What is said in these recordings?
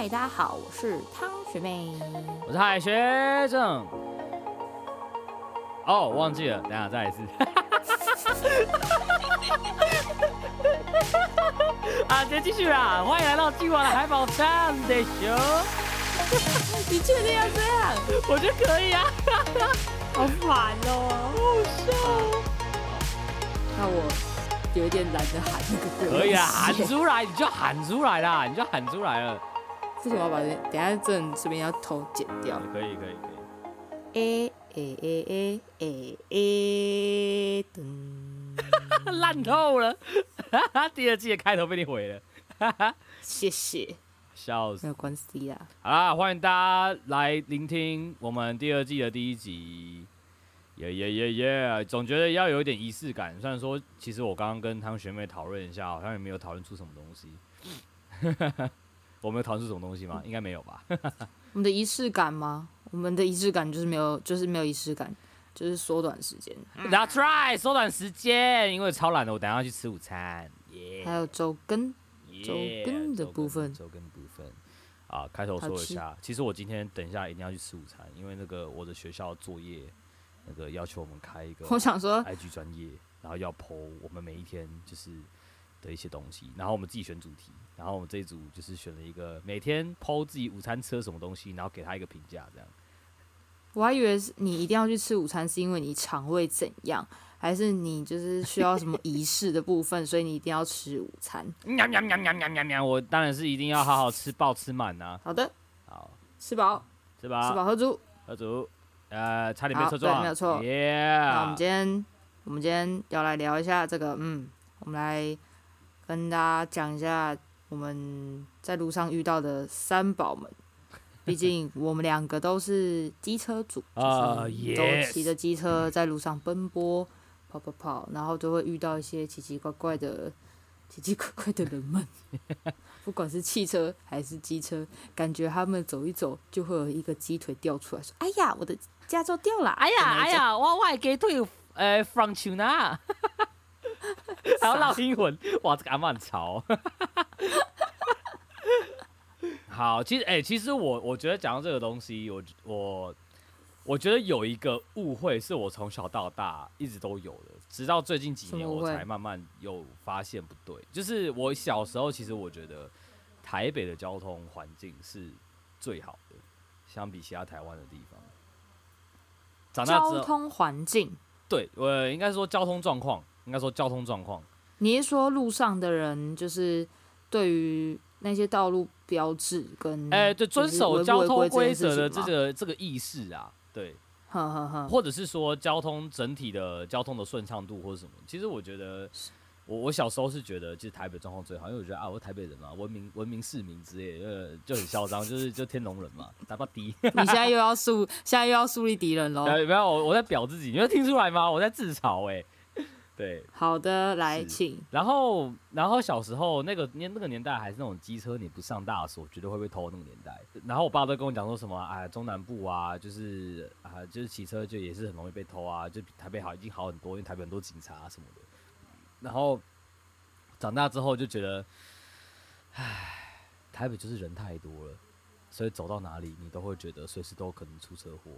嗨，大家好，我是汤学妹，我是海学正。哦，忘记了，等下再一次。啊，再继续啦！欢迎来到今晚的海宝仓的秀。你确定要这样？我觉得可以啊。好烦哦，好笑。那我。有一点懒得喊那个歌，可以啊，喊出来你就喊出来啦，你就喊出来了。为什么要把这？等下这这边要偷剪掉。可以可以可以。诶诶诶诶诶诶，噔，烂透了。第二季的开头被你毁了。谢谢。笑死。没有关系啦。好啦，欢迎大家来聆听我们第二季的第一集。耶耶耶耶！总觉得要有一点仪式感。虽然说，其实我刚刚跟汤学妹讨论一下，好像也没有讨论出什么东西。我们有讨论出什么东西吗？应该没有吧。我们的仪式感吗？我们的仪式感就是没有，就是没有仪式感，就是缩短时间。That's right，缩短时间，因为超懒的，我等下要去吃午餐。Yeah, 还有周更，周更的部分，周更部分。啊，开头说一下，其实我今天等一下一定要去吃午餐，因为那个我的学校作业。那个要求我们开一个，我想说，IG 专业，然后要 po 我们每一天就是的一些东西，然后我们自己选主题，然后我们这一组就是选了一个每天 po 自己午餐吃了什么东西，然后给他一个评价，这样。我还以为是你一定要去吃午餐，是因为你肠胃怎样，还是你就是需要什么仪式的部分，所以你一定要吃午餐。喵喵喵喵喵喵喵！我当然是一定要好好吃饱吃满啊。好的，好，吃饱，吃饱，吃饱喝足，喝足。呃，差点没错错，对，没有错。Yeah 那我们今天，我们今天要来聊一下这个，嗯，我们来跟大家讲一下我们在路上遇到的三宝们。毕竟我们两个都是机车主，就是都骑着机车在路上奔波，跑跑跑，然后都会遇到一些奇奇怪怪的。奇奇怪怪的人们，不管是汽车还是机车，感觉他们走一走就会有一个鸡腿掉出来，说：“哎呀，我的驾照掉了！”“哎呀，哎呀，我我鸡腿呃，from China。”还要闹英文，哇，这个阿嬷很潮。好，其实哎、欸，其实我我觉得讲到这个东西，我我。我觉得有一个误会是我从小到大一直都有的，直到最近几年我才慢慢有发现不对。就是我小时候其实我觉得台北的交通环境是最好的，相比其他台湾的地方。长大之后，交通环境？对，我应该说交通状况，应该说交通状况。你是说路上的人就是对于那些道路标志跟哎、欸、对遵守交通规则的这个这个意识啊？对，或者是说交通整体的交通的顺畅度或者什么，其实我觉得，我我小时候是觉得，其实台北状况最好，因为我觉得啊，我是台北人嘛，文明文明市民之类呃，就很嚣张，就是就天龙人嘛，打不敌。你现在又要树，现在又要树立敌人喽？没有，我我在表自己，你有听出来吗？我在自嘲哎、欸。对，好的，来请。然后，然后小时候那个年那个年代还是那种机车，你不上大锁绝对会被偷那个年代。然后我爸都跟我讲说什么，哎，中南部啊，就是啊，就是骑车就也是很容易被偷啊，就比台北好，已经好很多，因为台北很多警察什么的。然后长大之后就觉得，唉，台北就是人太多了，所以走到哪里你都会觉得随时都可能出车祸。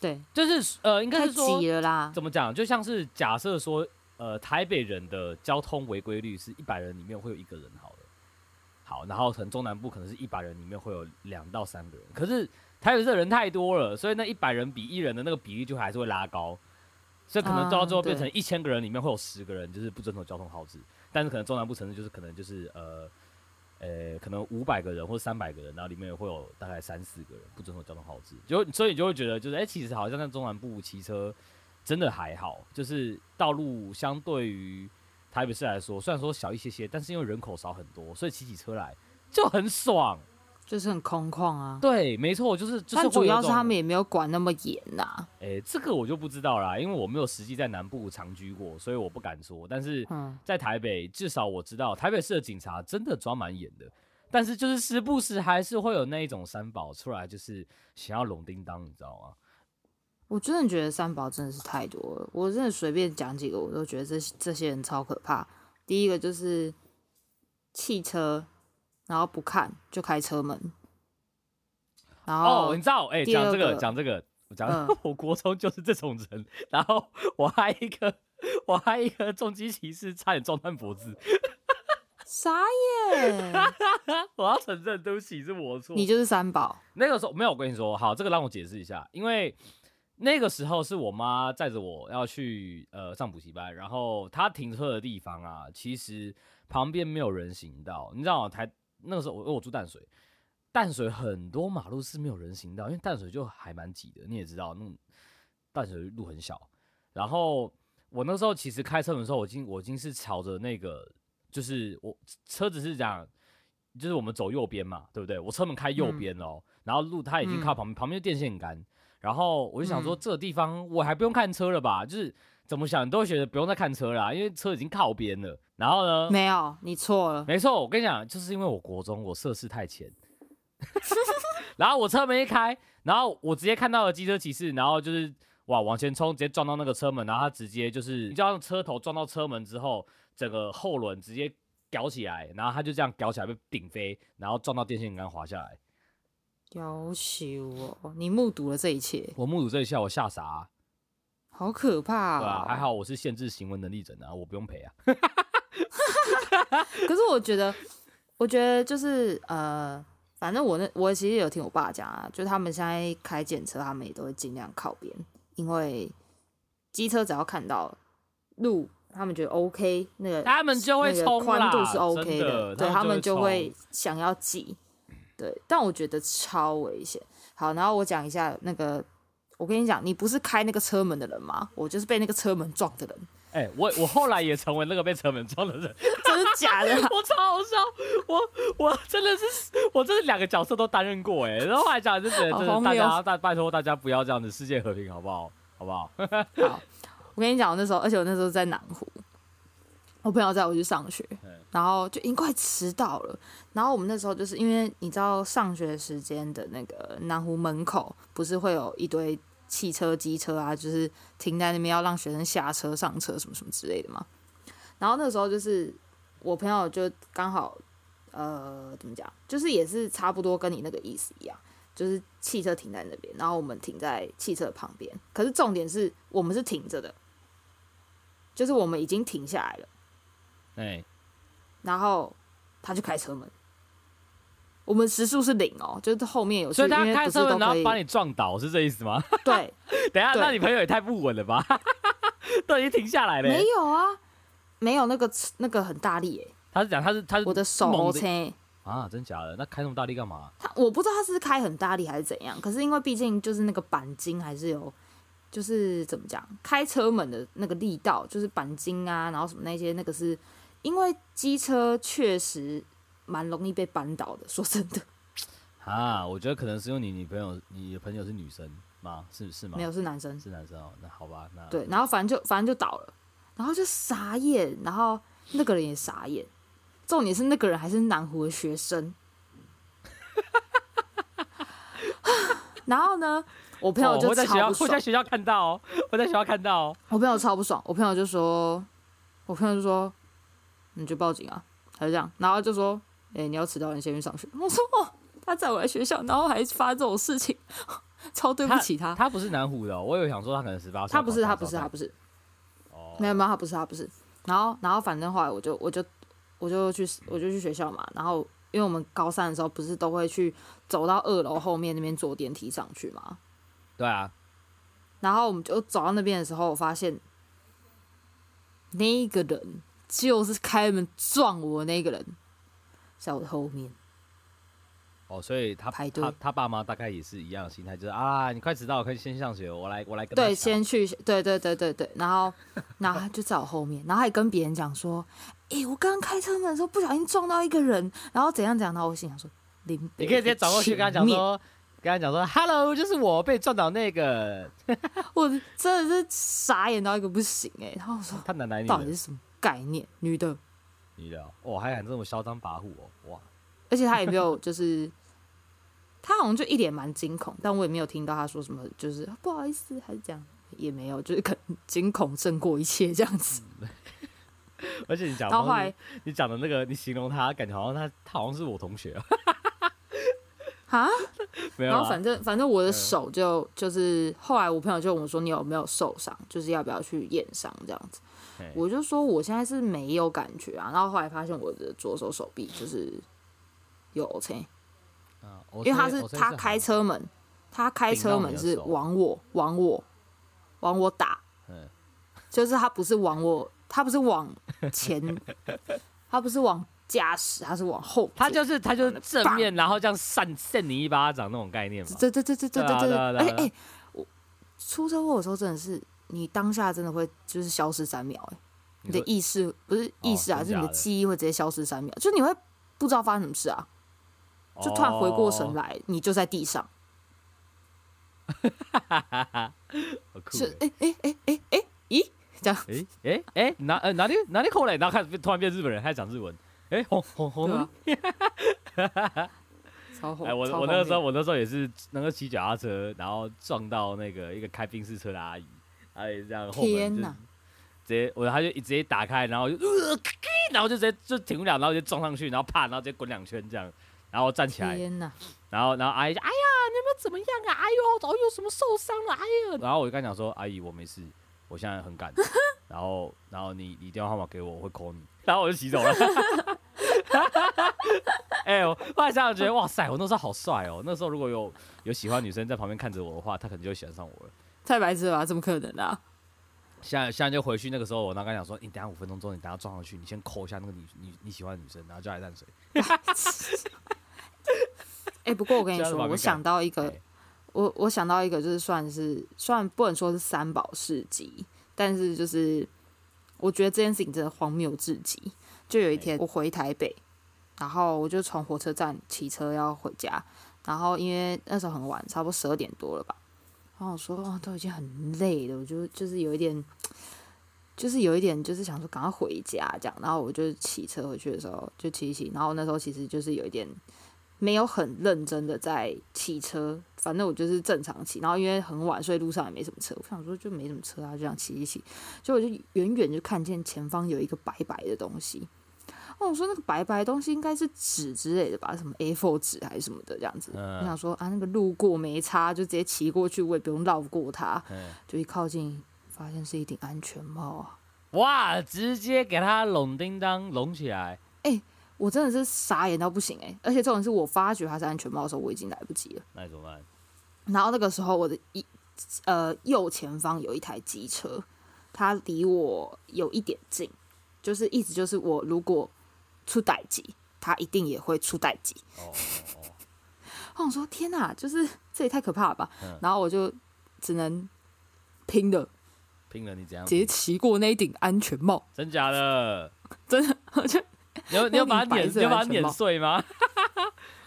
对，就是呃，应该是说，太挤了啦。怎么讲？就像是假设说，呃，台北人的交通违规率是一百人里面会有一个人好了，好，然后可能中南部可能是一百人里面会有两到三个人。可是台北市的人太多了，所以那一百人比一人的那个比例就还是会拉高，所以可能到最后变成一千个人里面会有十个人就是不遵守交通号志，但是可能中南部城市就是可能就是呃。呃、可能五百个人或三百个人，然后里面会有大概三四个人不遵守交通号志，就所以你就会觉得，就是哎、其实好像在中南部骑车真的还好，就是道路相对于台北市来说，虽然说小一些些，但是因为人口少很多，所以骑起车来就很爽。就是很空旷啊，对，没错，就是就是。但主要是他们也没有管那么严呐、啊。哎、欸，这个我就不知道啦，因为我没有实际在南部长居过，所以我不敢说。但是在台北，至少我知道台北市的警察真的抓蛮严的。但是就是时不时还是会有那一种三宝出来，就是想要拢叮当，你知道吗？我真的觉得三宝真的是太多了，我真的随便讲几个，我都觉得这这些人超可怕。第一个就是汽车。然后不看就开车门。然后哦，你知道，哎、欸，讲这个，讲这个，我讲、嗯，我国中就是这种人。然后我还一个，我还一个重机骑士，差点撞断脖子。傻眼！我要承认，对不起，是我错。你就是三宝。那个时候没有，我跟你说，好，这个让我解释一下，因为那个时候是我妈载着我要去呃上补习班，然后她停车的地方啊，其实旁边没有人行道，你知道吗？台那个时候我我住淡水。淡水很多马路是没有人行道，因为淡水就还蛮挤的，你也知道，那种淡水路很小。然后我那时候其实开车门的时候，我已经我已经是朝着那个，就是我车子是这样，就是我们走右边嘛，对不对？我车门开右边哦，嗯、然后路它已经靠旁边，嗯、旁边就电线杆。然后我就想说，这个地方我还不用看车了吧？就是怎么想你都会觉得不用再看车啦，因为车已经靠边了。然后呢？没有，你错了。没错，我跟你讲，就是因为我国中我涉世太浅。然后我车门一开，然后我直接看到了机车骑士，然后就是哇往前冲，直接撞到那个车门，然后他直接就是，你知道车头撞到车门之后，整个后轮直接吊起来，然后他就这样吊起来被顶飞，然后撞到电线杆滑下来。夭寿哦！你目睹了这一切？我目睹这一切，我吓傻、啊，好可怕、哦！对啊，还好我是限制行为能力者啊，我不用赔啊。可是我觉得，我觉得就是呃。反正我那我其实有听我爸讲啊，就他们现在开检车，他们也都会尽量靠边，因为机车只要看到路，他们觉得 OK，那个他们就会宽度是 OK 的，的对他们就会想要挤，对，但我觉得超危险。好，然后我讲一下那个，我跟你讲，你不是开那个车门的人吗？我就是被那个车门撞的人。哎、欸，我我后来也成为那个被车门撞的人，真的假的？我超好笑，我我真的是，我真的两个角色都担任过哎，然后后来讲就觉得，真的大家大拜托大家不要这样子，世界和平好不好？好不好？好，我跟你讲，我那时候，而且我那时候在南湖，我朋友载我去上学，然后就已经快迟到了，然后我们那时候就是因为你知道上学时间的那个南湖门口不是会有一堆。汽车、机车啊，就是停在那边要让学生下车、上车什么什么之类的嘛。然后那时候就是我朋友就刚好，呃，怎么讲，就是也是差不多跟你那个意思一样，就是汽车停在那边，然后我们停在汽车旁边。可是重点是我们是停着的，就是我们已经停下来了。欸，然后他就开车门。我们时速是零哦，就是后面有，所以他开车门然后把你撞倒，是这意思吗？对，等一下，那你朋友也太不稳了吧？都已经停下来了。没有啊，没有那个那个很大力诶。他是讲他是他是我的手撑啊，真假的？那开那么大力干嘛？他我不知道他是开很大力还是怎样，可是因为毕竟就是那个钣金还是有，就是怎么讲，开车门的那个力道就是钣金啊，然后什么那些那个是因为机车确实。蛮容易被扳倒的，说真的。啊，我觉得可能是因为你女朋友，你的朋友是女生吗？是是吗？没有，是男生。是男生哦，那好吧，那对，然后反正就反正就倒了，然后就傻眼，然后那个人也傻眼，重点是那个人还是南湖的学生。然后呢，我朋友就。我在学校，我在学校看到哦，我在学校看到哦，我朋友超不爽，我朋友就说，我朋友就说，你就报警啊，他就这样，然后就说。哎、欸，你要迟到，你先去上学。我说哦，他载我来学校，然后还发这种事情，超对不起他。他，他不是南湖的、喔，我以为想说他可能十八岁。他不是，他不是，他不是。哦。没有没有，他不是，他不是。然后然后反正后来我就我就我就去我就去学校嘛。然后因为我们高三的时候不是都会去走到二楼后面那边坐电梯上去嘛。对啊。然后我们就走到那边的时候，我发现那一个人就是开门撞我那个人。在我的后面，哦，所以他排队，他他爸妈大概也是一样的心态，就是啊，你快迟到了，可以先上学，我来我来跟对，先去，对对对对对，然后然后他就在我后面，然后还跟别人讲说，哎、欸，我刚刚开车门的时候不小心撞到一个人，然后怎样怎样，然后我心想说，你你可以直接走过去跟他讲说，跟他讲说，Hello，就是我被撞倒那个，我真的是傻眼到一个不行哎、欸，然后我说，他男男女到底是什么概念？女的。你的哦，还敢这么嚣张跋扈哦，哇！而且他也没有，就是他好像就一脸蛮惊恐，但我也没有听到他说什么，就是不好意思还是这样，也没有，就是可能惊恐胜过一切这样子。而且你讲，到后后来你讲的那个，你形容他，感觉好像他，他好像是我同学啊。哈，没有。然后反正反正我的手就就是后来我朋友就问我说，你有没有受伤，就是要不要去验伤这样子。我就说我现在是没有感觉啊。然后后来发现我的左手手臂就是有 OK，因为他是他开车门，他开车门是往我往我往我打，就是他不是往我，他不是往前，他不是往。驾驶，他是往后，他就是他就是正面，然后这样扇扇你一巴掌那种概念嘛。对对对对对对对。哎哎，我出车祸的时候真的是，你当下真的会就是消失三秒，哎，你的意识不是意识啊，是你的记忆会直接消失三秒，就你会不知道发生什么事啊，就突然回过神来，你就在地上。是哎哎哎哎哎，咦，这样？哎哎哎，哪呃哪里哪里口嘞？然后开始突然变日本人，开始讲日文。哎，红红红的，超红！哎，我我那个时候我那时候也是能够骑脚踏车，然后撞到那个一个开宾士车的阿姨，阿姨这样后门就直接我他就直接打开，然后就呃，然后就直接就停不了，然后就撞上去，然后啪，然后直接滚两圈这样，然后站起来，天哪！然后然后阿姨就哎呀，你有没有怎么样啊？哎呦，早有什么受伤了？哎呀！然后我就跟他讲说，阿姨我没事，我现在很赶，然后然后你你电话号码给我，我会 call 你。然后我就洗走了。哎、欸，我后来想想觉得，哇塞，我那时候好帅哦。那时候如果有有喜欢女生在旁边看着我的话，她可能就会喜欢上我了。太白痴了吧？怎么可能啊？现在现在就回去那个时候，我刚刚讲说，你等下五分钟之后，你等下撞上去，你先抠一下那个女你你喜欢的女生，然后叫来淡水。哎、欸，不过我跟你说，我想到一个，欸、我我想到一个，就是算是算不能说是三宝事迹，但是就是。我觉得这件事情真的荒谬至极。就有一天我回台北，然后我就从火车站骑车要回家，然后因为那时候很晚，差不多十二点多了吧。然后我说哦，都已经很累了，我就就是有一点，就是有一点，就是想说赶快回家这样。然后我就骑车回去的时候就骑一骑，然后那时候其实就是有一点。没有很认真的在骑车，反正我就是正常骑，然后因为很晚，所以路上也没什么车。我想说就没什么车啊，就这样骑一骑。就我就远远就看见前方有一个白白的东西。哦，我说那个白白的东西应该是纸之类的吧，什么 A4 纸还是什么的这样子。我想说啊，那个路过没擦，就直接骑过去，我也不用绕过它。就一靠近，发现是一顶安全帽啊！哇，直接给它拢叮当拢起来。哎。我真的是傻眼到不行哎、欸！而且这种是我发觉它是安全帽的时候，我已经来不及了。那怎么办？然后那个时候，我的一呃右前方有一台机车，它离我有一点近，就是一直就是我如果出代级，他一定也会出代级。哦哦哦！我想说天哪，就是这也太可怕了吧！嗯、然后我就只能拼了，拼了！你怎样？直接骑过那一顶安全帽？真假的？真的，我就。你要你要把它碾，你要把它碾碎吗？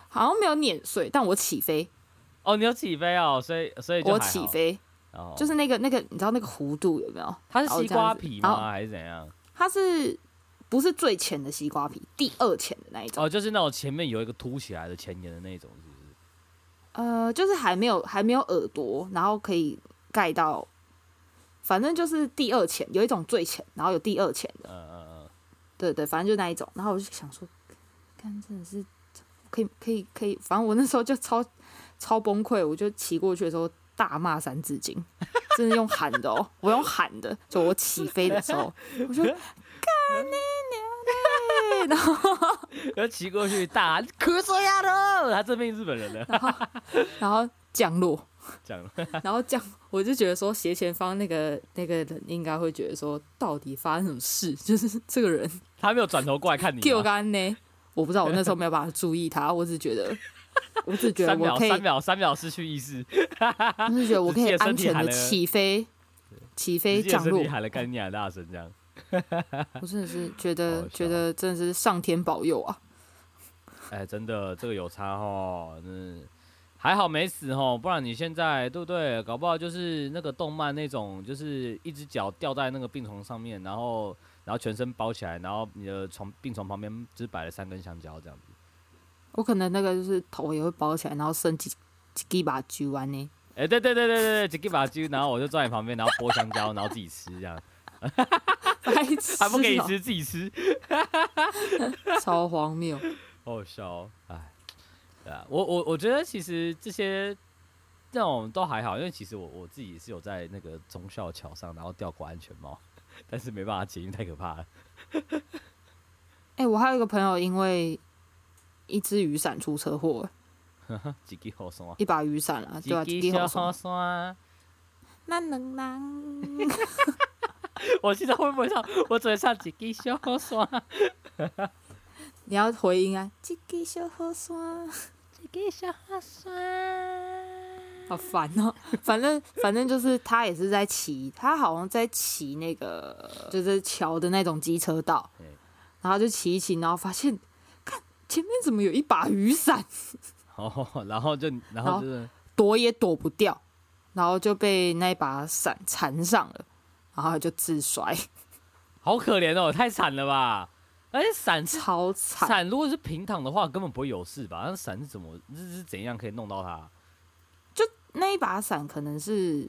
好像没有碾碎，但我起飞。哦，你有起飞哦，所以所以我起飞，就是那个那个，你知道那个弧度有没有？它是西瓜皮吗？还是怎样？它是不是最浅的西瓜皮？第二浅的那一种？哦，就是那种前面有一个凸起来的前沿的那种，是不是？呃，就是还没有还没有耳朵，然后可以盖到，反正就是第二浅，有一种最浅，然后有第二浅的。嗯嗯嗯。对对，反正就那一种，然后我就想说，看真的是可以可以可以，反正我那时候就超超崩溃，我就骑过去的时候大骂三字经，真的用喊的哦，我用喊的，就我起飞的时候，我说干你然后 然后骑过去大可这样的，他这边日本人呢，然后然后降落。这样，然后降，我就觉得说斜前方那个那个人应该会觉得说，到底发生什么事？就是这个人，他没有转头过来看你。就刚呢，我不知道，我那时候没有办法注意他，我只觉得，我只觉得我可以三秒三秒失去意识，我是觉得我可以安全的起飞，起飞降落，喊了干你娘大声这样，我真的是觉得觉得真的是上天保佑啊！哎，真的这个有差哦，嗯。还好没死哦，不然你现在对不对？搞不好就是那个动漫那种，就是一只脚吊在那个病床上面，然后然后全身包起来，然后你的床病床旁边只摆了三根香蕉这样子。我可能那个就是头也会包起来，然后剩几几把揪完呢？哎，对对对对对对，几把揪，然后我就坐在你旁边，然后剥香蕉，然后自己吃这样。白痴、喔，还不给你吃，自己吃，超荒谬，好好笑、喔，哎，对啊，我我我觉得其实这些这种都还好，因为其实我我自己是有在那个忠孝桥上，然后掉过安全帽，但是没办法解，因为太可怕了。哎、欸，我还有一个朋友，因为一只雨伞出车祸，一把雨伞啊，对吧？那能能，我现在会不会唱？我只会唱几支小河山。你要回音啊！几支小河山，几支小雨伞。好烦哦！反正反正就是他也是在骑，他好像在骑那个就是桥的那种机车道，然后就骑一骑，然后发现看前面怎么有一把雨伞，哦，然后就然后就是躲也躲不掉。然后就被那把伞缠上了，然后就自摔，好可怜哦，太惨了吧！而且伞超惨，伞如果是平躺的话，根本不会有事吧？那伞是怎么是是怎样可以弄到它？就那一把伞可能是，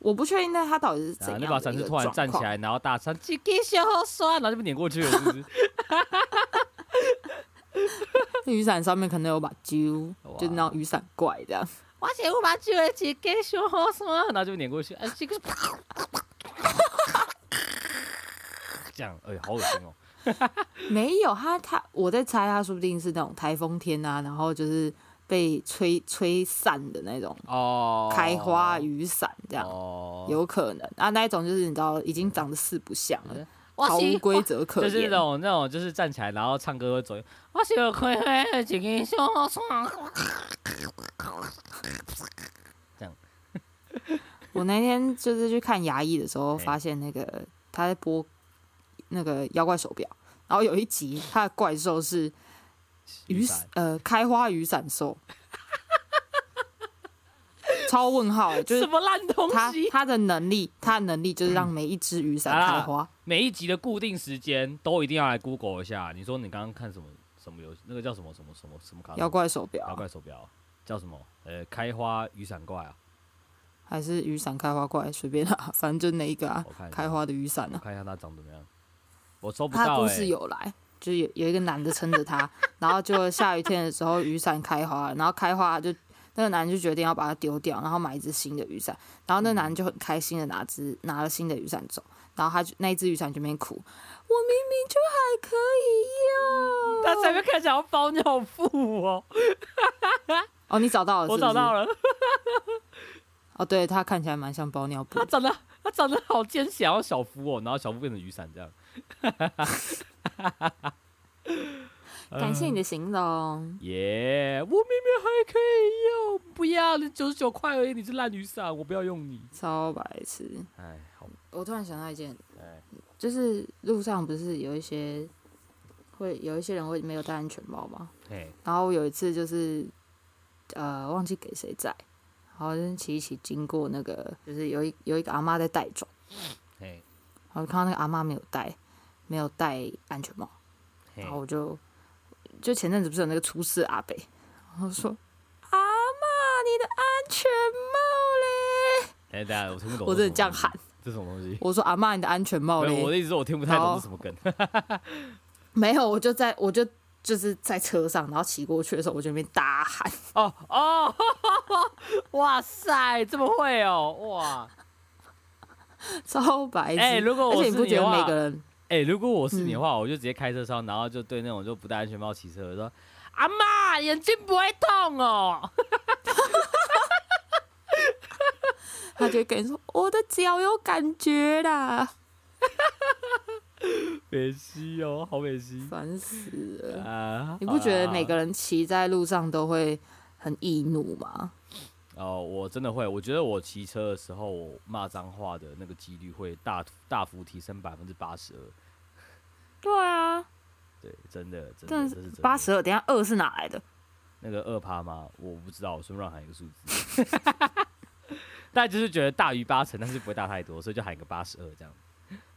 我不确定那它到底是怎样、啊。那把伞是突然站起来，然后大声“几支小雨伞”，然后就被碾过去了，是不是？那 雨伞上面可能有把揪，就那种雨伞怪这样。我先我把酒来接给小雨伞，然后就碾过去，哎，这个，这样，哎，好恶心哦。没有他，他我在猜，他说不定是那种台风天啊，然后就是被吹吹散的那种哦，开花雨伞这样，哦，有可能啊，那一种就是你知道，已经长得四不像了。嗯毫无规则可言，就是那种那种，就是站起来然后唱歌会走。我喜欢开开一个小窗。这样。我那天就是去看牙医的时候，发现那个他在播那个妖怪手表，然后有一集他的怪兽是雨伞，呃，开花雨伞兽。超问号、欸，就是什么烂东西？他他的能力，他的能力就是让每一只雨伞开花、嗯啊。每一集的固定时间都一定要来 Google 一下。你说你刚刚看什么什么游戏？那个叫什么什么什么什么卡？妖怪手表。妖怪手表叫什么？呃，开花雨伞怪啊？还是雨伞开花怪？随便啊，反正就那一个啊。开花的雨伞啊。我看一下它长怎么样。我收不到、故事有来，就是有有一个男的撑着他，然后就下雨天的时候雨伞开花，然后开花就。那个男人就决定要把它丢掉，然后买一只新的雨伞。然后那男人就很开心的拿只拿了新的雨伞走。然后他就那一只雨伞就没哭，我明明就还可以用。他前面看起来要包尿布哦。哦，你找到了是是？我找到了。哦，对，他看起来蛮像包尿布。他长得他长得好尖小，小夫哦，然后小夫变成雨伞这样。感谢你的形容。耶、yeah，我明明还可以用，不要，你九十九块而已，你是烂雨伞，我不要用你。超白痴。哎，好。我突然想到一件，就是路上不是有一些会有一些人会没有戴安全帽吗？然后有一次就是呃忘记给谁载，然后就骑一骑经过那个，就是有一有一个阿妈在带转，然后看到那个阿妈没有戴没有戴安全帽，然后我就。就前阵子不是有那个出事阿北，然后说：“阿妈，你的安全帽嘞？”哎，大家我听不懂，我真的这样喊，这什么东西？我说：“阿妈，你的安全帽嘞？”我的意思是我听不太懂是什么梗。没有，我就在我就就是在车上，然后骑过去的时候，我就那边大喊：“哦哦，哇塞，这么会哦，哇，超白痴！哎，如果我是你的话。”哎、欸，如果我是你的话，嗯、我就直接开车窗，然后就对那种就不戴安全帽骑车的说：“阿妈，眼睛不会痛哦。”他就会跟你说：“我的脚有感觉啦。”美西哦，好美西，烦死了！啊、你不觉得每个人骑在路上都会很易怒吗？哦，我真的会，我觉得我骑车的时候，我骂脏话的那个几率会大大幅提升百分之八十二。对啊，对，真的，真的是八十二。等下二是哪来的？那个二趴吗？我不知道，我随便乱喊一个数字。但就是觉得大于八成，但是不会大太多，所以就喊一个八十二这样。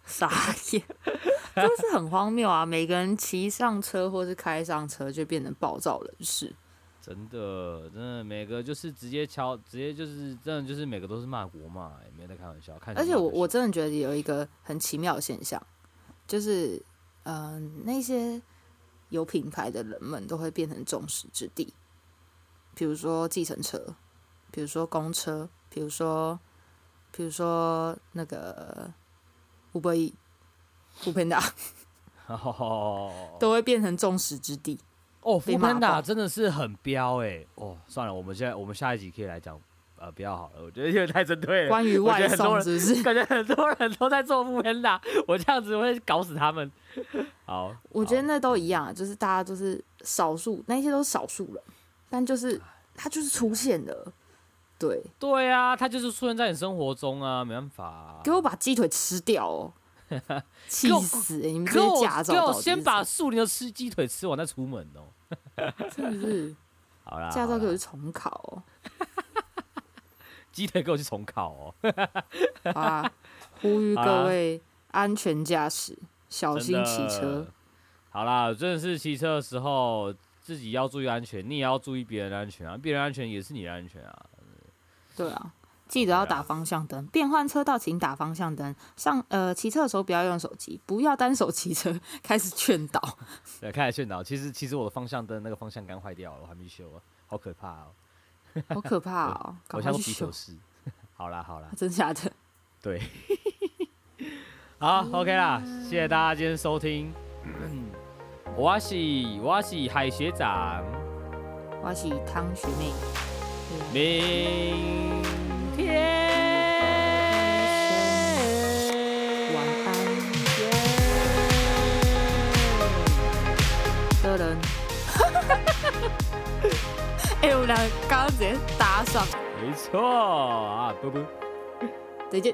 傻眼，就是很荒谬啊！每个人骑上车或是开上车，就变成暴躁人士。真的，真的，每个就是直接敲，直接就是真的就是每个都是骂国骂，也没在开玩笑。看而且我我真的觉得有一个很奇妙的现象，就是嗯、呃，那些有品牌的人们都会变成众矢之的，比如说计程车，比如说公车，比如说比如说那个 Uber Eats、foodpanda，都会变成众矢之的。哦，foodpanda 真的是很彪哎！哦，算了，我们现在我们下一集可以来讲，呃，不要好了，我觉得有点太针对了。关于外送是不是？感觉很多人都在做 foodpanda，我这样子会搞死他们。好，我觉得那都一样，就是大家都是少数，那些都是少数人，但就是他就是出现了，对对啊，他就是出现在你生活中啊，没办法啊。给我把鸡腿吃掉哦！气死、欸！你们这些驾照，给我先把树林的吃鸡腿吃完再出门哦。是不是，好啦，驾照给我去重考哦。鸡腿给我去重考哦。好啦，呼吁各位安全驾驶，小心骑车。好啦，真的是骑车的时候自己要注意安全，你也要注意别人的安全啊，别人安全也是你的安全啊。对啊。记得要打方向灯，变换车道请打方向灯。上呃，骑车的时候不要用手机，不要单手骑车。开始劝导，对，开始劝导。其实其实我的方向灯那个方向杆坏掉了，我还没修啊，好可怕哦，好可怕哦，我像皮球师。好啦好啦，真假的？对，好 OK 啦，谢谢大家今天收听。我是我是海学长，我是汤学妹，明。哎，我们俩刚刚直接搭上，没错啊，啵啵，再见。